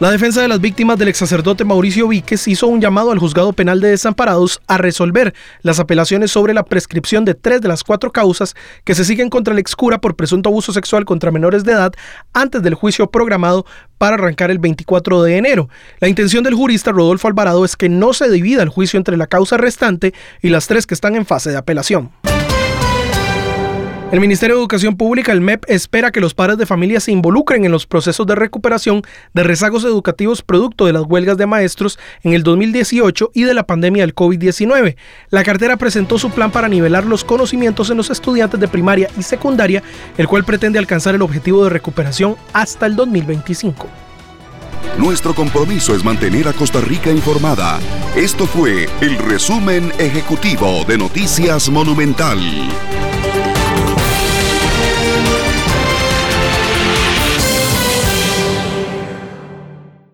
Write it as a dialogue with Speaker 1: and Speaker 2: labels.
Speaker 1: La defensa de las víctimas del ex sacerdote Mauricio Víquez hizo un llamado al juzgado penal de desamparados a resolver las apelaciones sobre la prescripción de tres de las cuatro causas que se siguen contra el ex cura por presunto abuso sexual contra menores de edad antes del juicio programado para arrancar el 24 de enero. La intención del jurista Rodolfo Alvarado es que no se divida el juicio entre la causa restante y las tres que están en fase de apelación. El Ministerio de Educación Pública, el MEP, espera que los padres de familia se involucren en los procesos de recuperación de rezagos educativos producto de las huelgas de maestros en el 2018 y de la pandemia del COVID-19. La cartera presentó su plan para nivelar los conocimientos en los estudiantes de primaria y secundaria, el cual pretende alcanzar el objetivo de recuperación hasta el 2025.
Speaker 2: Nuestro compromiso es mantener a Costa Rica informada. Esto fue el resumen ejecutivo de Noticias Monumental.